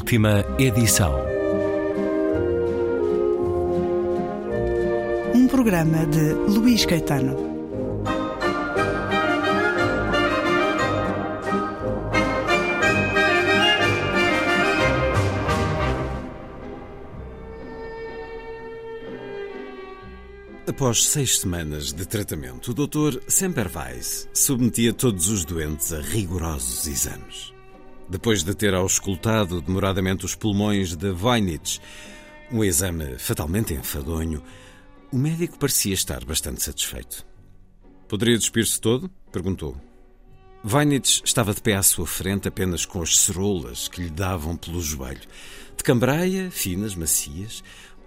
Última edição. Um programa de Luís Caetano. Após seis semanas de tratamento, o Dr. Semperweis submetia todos os doentes a rigorosos exames. Depois de ter auscultado demoradamente os pulmões de Weinitz, um exame fatalmente enfadonho, o médico parecia estar bastante satisfeito. Poderia despir-se todo? perguntou. Weinitz estava de pé à sua frente apenas com as ceroulas que lhe davam pelo joelho. De cambraia, finas, macias,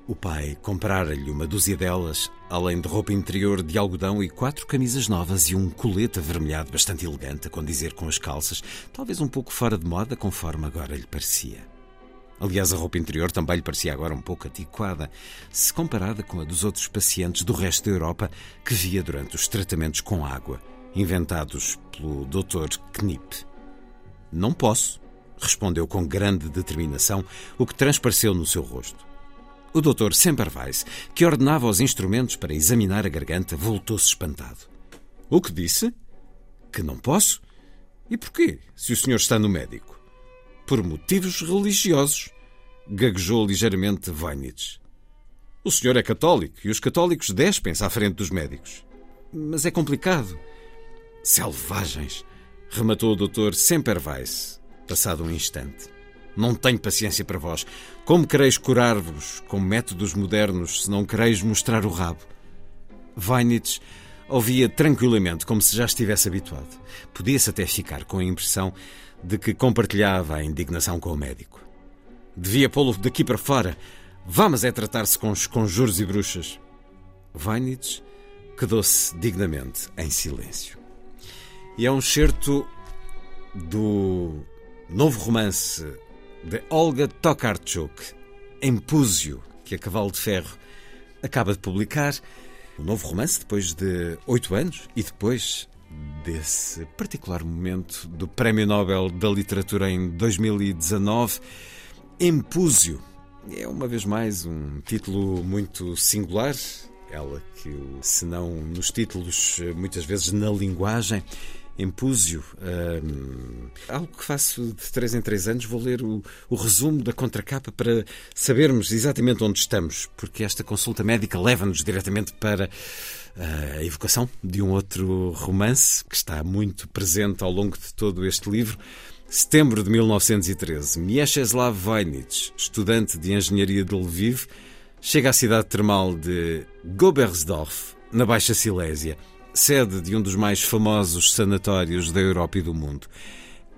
o pai comprara-lhe uma dúzia delas, além de roupa interior de algodão e quatro camisas novas e um colete avermelhado bastante elegante a condizer com as calças, talvez um pouco fora de moda, conforme agora lhe parecia. Aliás, a roupa interior também lhe parecia agora um pouco antiquada, se comparada com a dos outros pacientes do resto da Europa que via durante os tratamentos com água, inventados pelo Dr. Knipp. Não posso, respondeu com grande determinação, o que transpareceu no seu rosto. O doutor Semperweis, que ordenava os instrumentos para examinar a garganta, voltou-se espantado. O que disse? Que não posso? E porquê, se o senhor está no médico? Por motivos religiosos, gaguejou ligeiramente Weinitz. O senhor é católico e os católicos despem-se à frente dos médicos. Mas é complicado. Selvagens, rematou o doutor Semperweis, passado um instante. Não tenho paciência para vós. Como quereis curar-vos com métodos modernos se não quereis mostrar o rabo? Weinitz ouvia tranquilamente, como se já estivesse habituado. Podia-se até ficar com a impressão de que compartilhava a indignação com o médico. Devia pô-lo daqui para fora. Vamos é tratar-se com os conjuros e bruxas. Weinitz quedou-se dignamente em silêncio. E é um certo do novo romance de Olga Tokarczuk, Empúzio, que a Cavalo de Ferro acaba de publicar. O novo romance, depois de oito anos e depois desse particular momento do Prémio Nobel da Literatura em 2019, Empúzio. É uma vez mais um título muito singular, ela que, se não nos títulos, muitas vezes na linguagem, Empúzio, um, algo que faço de três em três anos, vou ler o, o, resumo da contracapa para sabermos exatamente onde estamos, porque esta consulta médica leva-nos diretamente para uh, a evocação de um outro romance que está muito presente ao longo de todo este livro. Setembro de 1913, Mieczysław Wojnitz, estudante de engenharia de Lviv, chega à cidade termal de Gobersdorf, na Baixa Silésia sede de um dos mais famosos sanatórios da Europa e do mundo.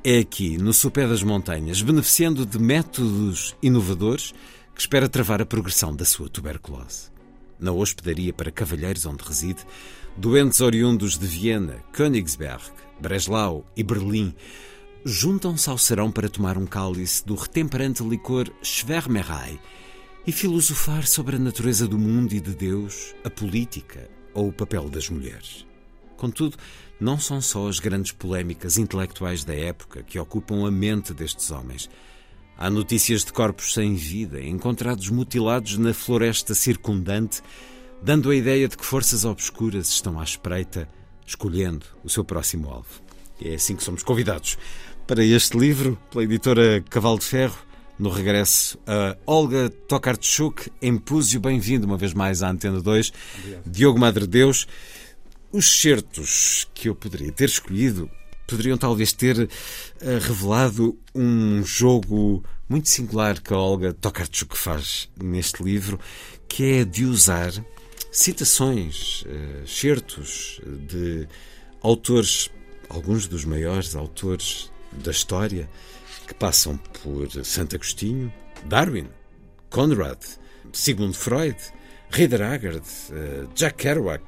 É aqui, no sopé das montanhas, beneficiando de métodos inovadores, que espera travar a progressão da sua tuberculose. Na hospedaria para cavalheiros onde reside, doentes oriundos de Viena, Königsberg, Breslau e Berlim juntam-se ao serão para tomar um cálice do retemperante licor Schwermerei e filosofar sobre a natureza do mundo e de Deus, a política, ou o papel das mulheres. Contudo, não são só as grandes polémicas intelectuais da época que ocupam a mente destes homens. Há notícias de corpos sem vida, encontrados mutilados na floresta circundante, dando a ideia de que forças obscuras estão à espreita, escolhendo o seu próximo alvo. É assim que somos convidados para este livro, pela editora Cavalo de Ferro, no regresso a Olga Tokarczuk, Empúzio, bem-vindo uma vez mais à Antena 2. Obrigado. Diogo Madre Deus. Os certos que eu poderia ter escolhido poderiam talvez ter uh, revelado um jogo muito singular que a Olga Tokarczuk faz neste livro, que é de usar citações, uh, certos de autores, alguns dos maiores autores da história, que passam por Santo Agostinho, Darwin, Conrad, Sigmund Freud, Rider Haggard, uh, Jack Kerouac,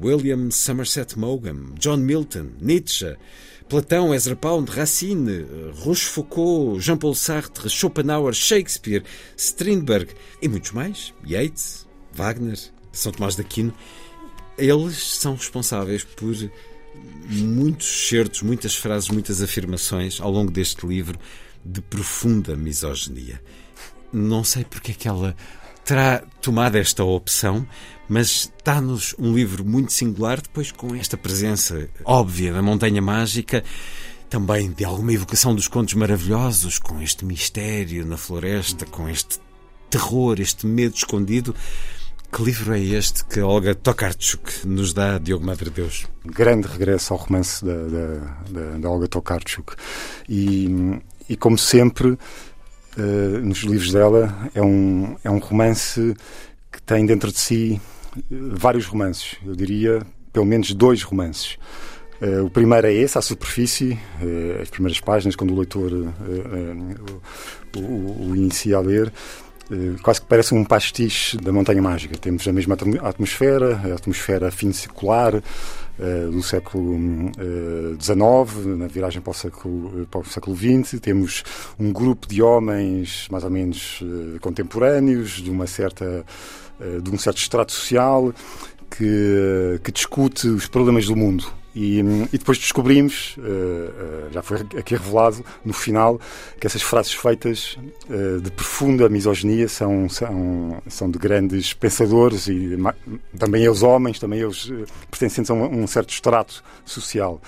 William Somerset Maugham, John Milton, Nietzsche, Platão, Ezra Pound, Racine, eh, Rochefoucauld, Jean-Paul Sartre, Schopenhauer, Shakespeare, Strindberg e muitos mais, Yeats, Wagner, São Tomás de Aquino, eles são responsáveis por muitos certos, muitas frases, muitas afirmações ao longo deste livro de profunda misoginia. Não sei porque é que ela terá tomado esta opção, mas dá-nos um livro muito singular, depois com esta presença óbvia da Montanha Mágica, também de alguma evocação dos contos maravilhosos, com este mistério na floresta, com este terror, este medo escondido. Que livro é este que Olga Tokarczuk nos dá, Diogo Madre Deus? Grande regresso ao romance da, da, da, da Olga Tokarczuk. E, e como sempre, uh, nos livros dela, é um, é um romance que tem dentro de si eh, vários romances. Eu diria pelo menos dois romances. Uh, o primeiro é esse, à superfície, uh, as primeiras páginas, quando o leitor o, o, o, inicia a ler. Quase que parece um pastiche da Montanha Mágica. Temos a mesma atmosfera, a atmosfera fim secular, do século XIX, na viragem para o século, para o século XX. Temos um grupo de homens mais ou menos contemporâneos, de uma certa de um certo estrato social que, que discute os problemas do mundo e, e, depois descobrimos, uh, uh, já foi aqui revelado no final, que essas frases feitas uh, de profunda misoginia são, são, são de grandes pensadores e também eles homens, também eles pertencentes a um, um certo estrato social.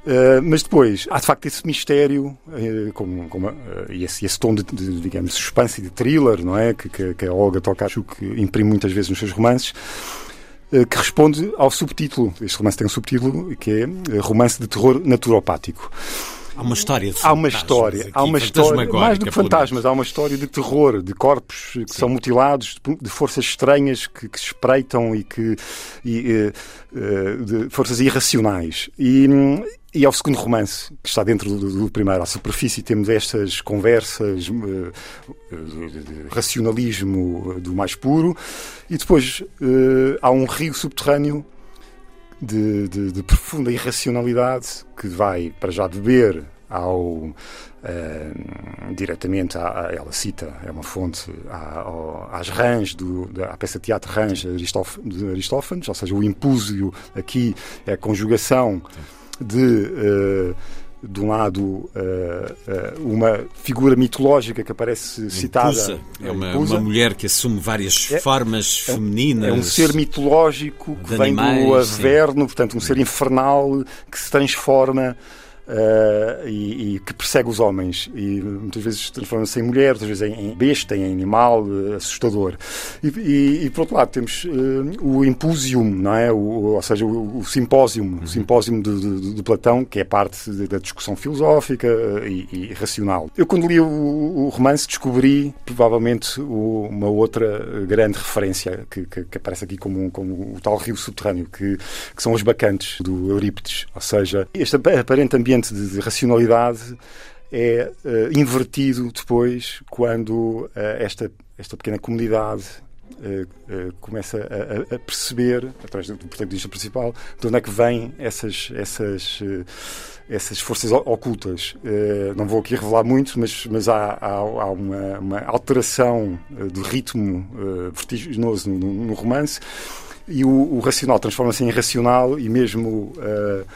Uh, mas depois há de facto esse mistério uh, uh, e esse, esse, tom de, de, digamos, suspense e de thriller, não é? Que, que, que a Olga Tokarczuk imprime muitas vezes nos seus romances. Eh, que responde ao subtítulo. Este romance tem um subtítulo que é eh, Romance de Terror Naturopático. Há uma história de Há uma história, aqui, há uma história, mais do que fantasmas, há uma história de terror, de corpos que Sim. são mutilados, de forças estranhas que, que se espreitam e que e, uh, de forças irracionais. E, e é o segundo romance, que está dentro do, do primeiro. À superfície temos estas conversas uh, racionalismo do mais puro, e depois uh, há um rio subterrâneo de, de, de, profunda irracionalidade que vai para já beber ao uh, diretamente à, ela cita é uma fonte à, ao, às rãs da peça de teatro rãs de Aristófanes, ou seja o impúzio aqui é a conjugação de uh, de um lado uh, uh, uma figura mitológica que aparece citada. É uma, uma, mulher que assume várias é, formas é, femininas. É um ser mitológico que vem animais, do averno, sim. portanto, um ser infernal que se transforma Uh, e, e, que persegue os homens e muitas vezes transforma-se em mulher, outras vezes em besta, em animal uh, assustador. E, e, e, por outro lado temos uh, o impúsium, não é? O, ou seja, o, o simpósio, uhum. o simpósio de, de, de, Platão, que é parte da discussão filosófica e, racional. Eu quando li o, o romance descobri provavelmente uma outra grande referência que, que, que aparece aqui como, como o tal rio subterrâneo, que, que são os bacantes do Eurípides, ou seja, este aparente ambiente de, de racionalidade é uh, invertido depois quando uh, esta, esta pequena comunidade uh, começa a, a, perceber, através do protagonista principal, de onde é que vêm essas, essas, essas forças ocultas. não vou aqui revelar muito, mas, mas há, há, há uma, uma, alteração do ritmo vertiginoso no, no, romance e o, o racional transforma-se em irracional e mesmo Uh,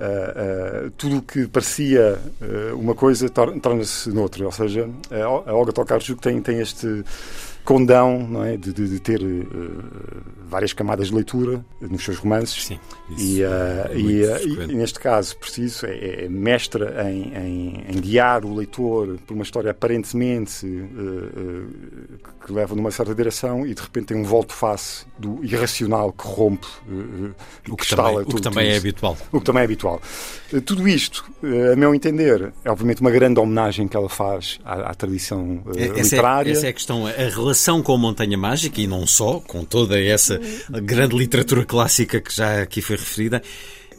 uh, tudo o que parecia uh, uma coisa torna-se noutra. Ou seja, a Olga Tokarczuk tem, tem este condão não é, de, de, de ter várias camadas de leitura nos seus romances. Sim, e, é e, e, neste caso, preciso, é, é mestra em, em, em, guiar o leitor por uma história aparentemente que leva numa certa direção e de repente tem um volto-face do irracional que rompe o que, que também, o que também é habitual. O que também é habitual. Eh, tudo isto, eh, a meu entender, é obviamente uma grande homenagem que ela faz à, à tradição eh, essa é- literária. É, essa é a questão, a relação com a Montanha Mágica e não só, com toda essa grande literatura clássica que já aqui foi referida.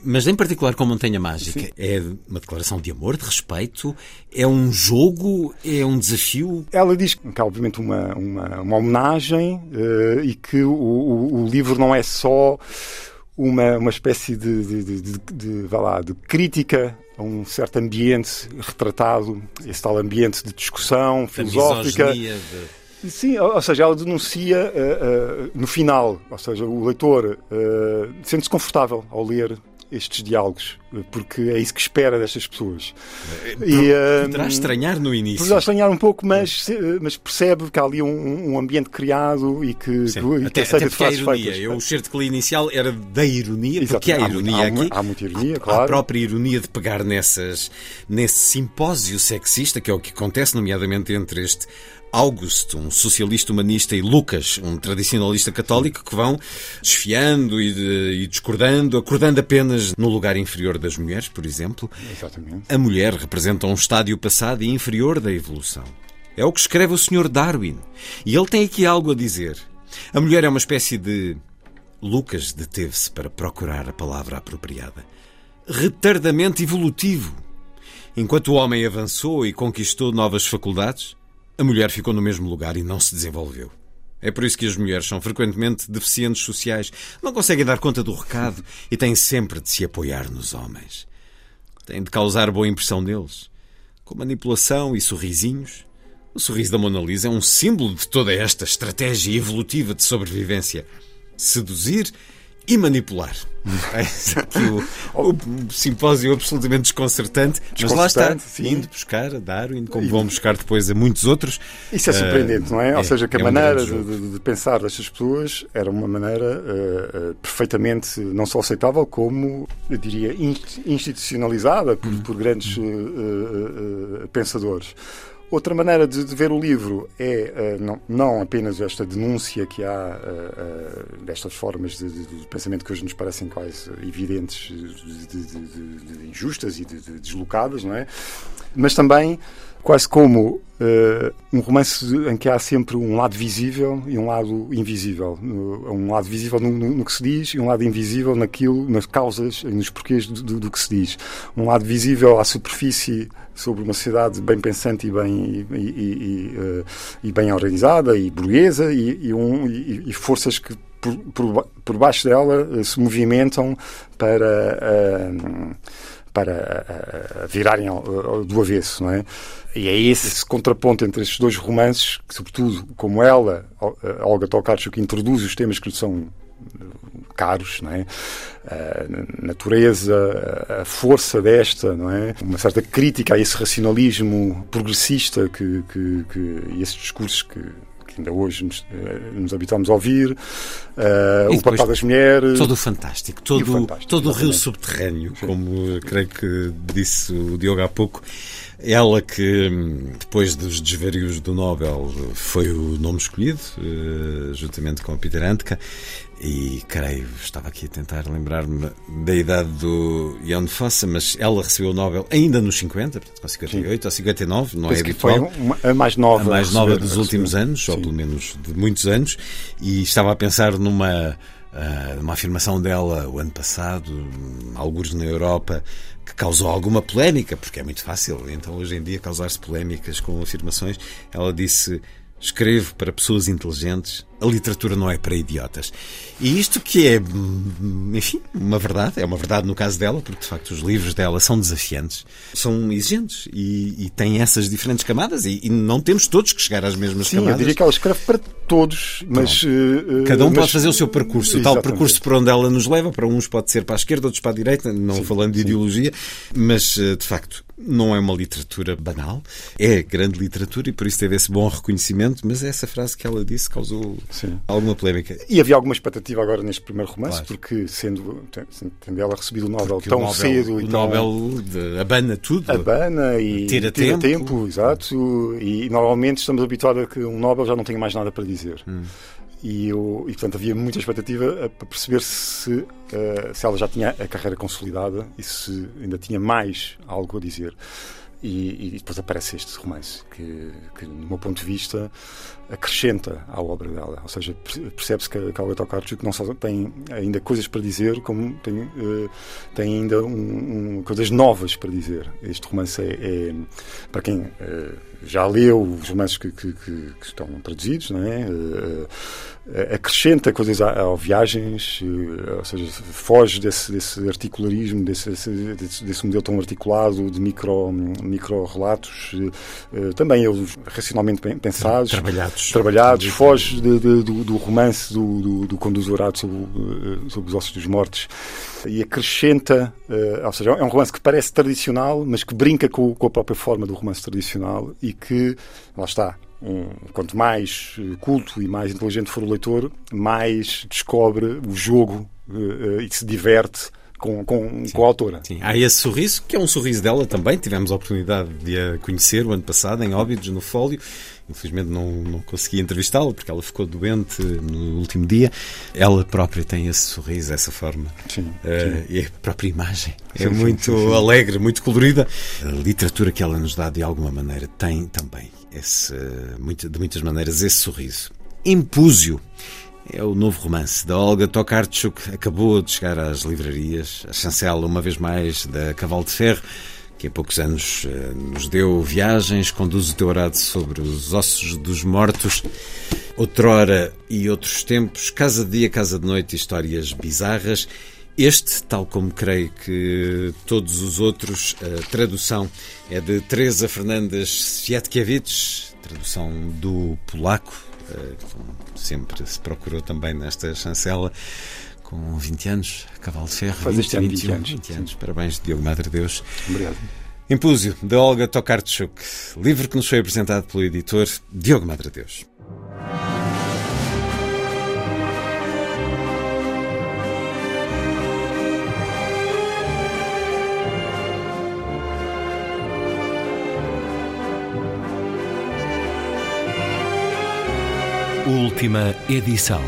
Mas em particular com a Montanha Mágica, Sim. é uma declaração de amor, de respeito? É um jogo? É um desafio? Ela diz que é obviamente uma, uma, uma homenagem uh, e que o, o, o livro não é só uma, uma espécie de, de, de, de, de, de, lá, de crítica a um certo ambiente retratado, esse tal ambiente de discussão filosófica. Sim, ou seja, ela denuncia uh, uh, no final, ou seja, o leitor uh, sente-se confortável ao ler estes diálogos, porque é isso que espera destas pessoas. E, uh, poderá estranhar no início. Poderá estranhar um pouco, mas, mas percebe que há ali um, um ambiente criado e que, Sim, que, até, que até porque há ironia. Feitas. Eu, o certo inicial era da ironia, Exatamente. porque há ironia há, aqui. Há, muita ironia, claro. Há a própria ironia de pegar nessas, nesse simpósio sexista, que é o que acontece, nomeadamente entre este August, um socialista humanista, e Lucas, um tradicionalista católico, que vão desfiando e, de, e, discordando, acordando apenas no lugar inferior das mulheres, por exemplo. Exatamente. A mulher representa um estádio passado e inferior da evolução. É o que escreve o Sr. Darwin. E ele tem aqui algo a dizer. A mulher é uma espécie de. Lucas deteve-se para procurar a palavra apropriada. Retardamento evolutivo. Enquanto o homem avançou e conquistou novas faculdades, a mulher ficou no mesmo lugar e não se desenvolveu. É por isso que as mulheres são frequentemente deficientes sociais, não conseguem dar conta do recado e têm sempre de se apoiar nos homens. Têm de causar boa impressão neles. Com manipulação e sorrisinhos. O sorriso da Mona Lisa é um símbolo de toda esta estratégia evolutiva de sobrevivência. Seduzir e manipular. É aqui o, o, simpósio absolutamente desconcertante, mas lá está, sim. indo buscar a Darwin, como vão buscar depois a muitos outros. Isso é surpreendente, uh, não é? é? Ou seja, que a é maneira um de, de, pensar destas pessoas era uma maneira uh, uh, perfeitamente não só aceitável, como, eu diria, institucionalizada por, hum. por grandes pensadores. Outra maneira de, de, ver o livro é uh, não, não, apenas esta denúncia que há uh, destas formas de, de, de, pensamento que hoje nos parecem quase evidentes, de, injustas e de, deslocadas, não é? Mas também quase como uh, um romance em que há sempre um lado visível e um lado invisível. Um lado visível no, no, no que se diz e um lado invisível naquilo, nas causas e nos porquês do, do, do, que se diz. Um lado visível à superfície sobre uma sociedade bem pensante e bem, e, e, uh, e bem organizada e burguesa e, um, e, forças que por, por, por baixo dela uh, se movimentam para para virarem do avesso, não é? E é esse, esse contraponto entre estes dois romances, que, sobretudo, como ela, Olga Tokarczuk, introduz os temas que lhe são caros, não é? A natureza, a força desta, não é? Uma certa crítica a esse racionalismo progressista que, que, que e esses discursos que, que ainda hoje nos, eh, nos habituamos a ouvir, uh, o papel das mulheres. Todo o fantástico, todo, o, fantástico, todo o rio subterrâneo, Sim. como creio que disse o Diogo há pouco. Ela que, depois dos desvarios do Nobel, foi o nome escolhido, uh, juntamente com Peter Handke, e creio, estava aqui a tentar lembrar-me da idade do Jan Fossa, mas ela recebeu o Nobel ainda nos 50, portanto, com 58 Sim. ou 59, não é Penso é habitual. Foi uma, a mais nova. A mais nova dos últimos anos, Sim. ou pelo menos de muitos anos, e estava a pensar numa uma afirmação dela o ano passado, alguns na Europa, que causou alguma polémica, porque é muito fácil, então hoje em dia causar-se polémicas com afirmações. Ela disse: Escrevo para pessoas inteligentes, a literatura não é para idiotas. E isto que é, enfim, uma verdade, é uma verdade no caso dela, porque de facto os livros dela são desafiantes, são exigentes e, e têm essas diferentes camadas e, e, não temos todos que chegar às mesmas Sim, camadas. eu diria que ela escreve para todos, mas. Uh, Cada um mas... pode fazer o seu percurso, o tal percurso por onde ela nos leva, para uns pode ser para a esquerda, outros para a direita, não sim, falando de sim. ideologia, mas eh, de facto não é uma literatura banal, é grande literatura e por isso teve esse bom reconhecimento, mas essa frase que ela disse causou Sim. alguma polémica. E havia alguma expectativa agora neste primeiro romance, claro. porque sendo tendo ela recebido o Nobel porque tão o Nobel, cedo o e tão... Nobel de, abana tudo. Abana e tira, tira tempo. tempo. exato. E normalmente estamos habituados a que um Nobel já não tenha mais nada para dizer. Hum. E, eu, e, portanto, havia muita expectativa para perceber se, uh, se ela já tinha a carreira consolidada e se ainda tinha mais algo a dizer. E, e depois aparece este romance, que, que, do meu ponto de vista, acrescenta à obra dela. Ou seja, percebe-se que a Olga Tokarczuk não só tem ainda coisas para dizer, como tem, uh, tem ainda um, um, coisas novas para dizer. Este romance é, é para quem uh, já leu os romances que, que, que, estão traduzidos, não é? Uh, acrescenta coisas ao viagens, ou seja, foge desse, desse articularismo, desse, desse, desse, modelo tão articulado de micro, micro relatos, também eles racionalmente pensados. Trabalhados trabalhados. Foge de, de, do, do, romance do, do, do sobre, eh, sobre os ossos dos mortos. e acrescenta, ou seja, é um romance que parece tradicional, mas que brinca com, com, a própria forma do romance tradicional e que, lá está, um, quanto mais culto e mais inteligente for o leitor, mais descobre o jogo uh, e se diverte com, com, com a autora. Sim. Há esse sorriso, que é um sorriso dela também. Tivemos a oportunidade de a conhecer o ano passado, em Óbidos, no Fólio. Infelizmente não, não consegui entrevistá-la porque ela ficou doente no último dia. Ela própria tem esse sorriso, essa forma. Sim, uh. E a própria imagem é sim, muito alegre, muito colorida. A literatura que ela nos dá, de alguma maneira, tem também esse, de muitas maneiras esse sorriso. Impúzio é o novo romance da Olga Tokarczuk. Acabou de chegar às livrarias. A chancela, uma vez mais, da Cavalo de Ferro, que há poucos anos eh, nos deu viagens, conduz o teu arado sobre os ossos dos mortos. Outrora e outros tempos, casa de dia, casa de noite, histórias bizarras. Este, tal como creio que todos os outros, a tradução é de Teresa Fernandes Siatkiewicz, tradução do polaco, eh, sempre se procurou também nesta chancela, com 20 anos, Cavalo de Ferro. Faz este 20, 20 anos. 20 anos. Parabéns, Diogo Madre Deus. Obrigado. Impúzio, de Olga Tokarczuk, livro que nos foi apresentado pelo editor Diogo Madre Deus. Última edição.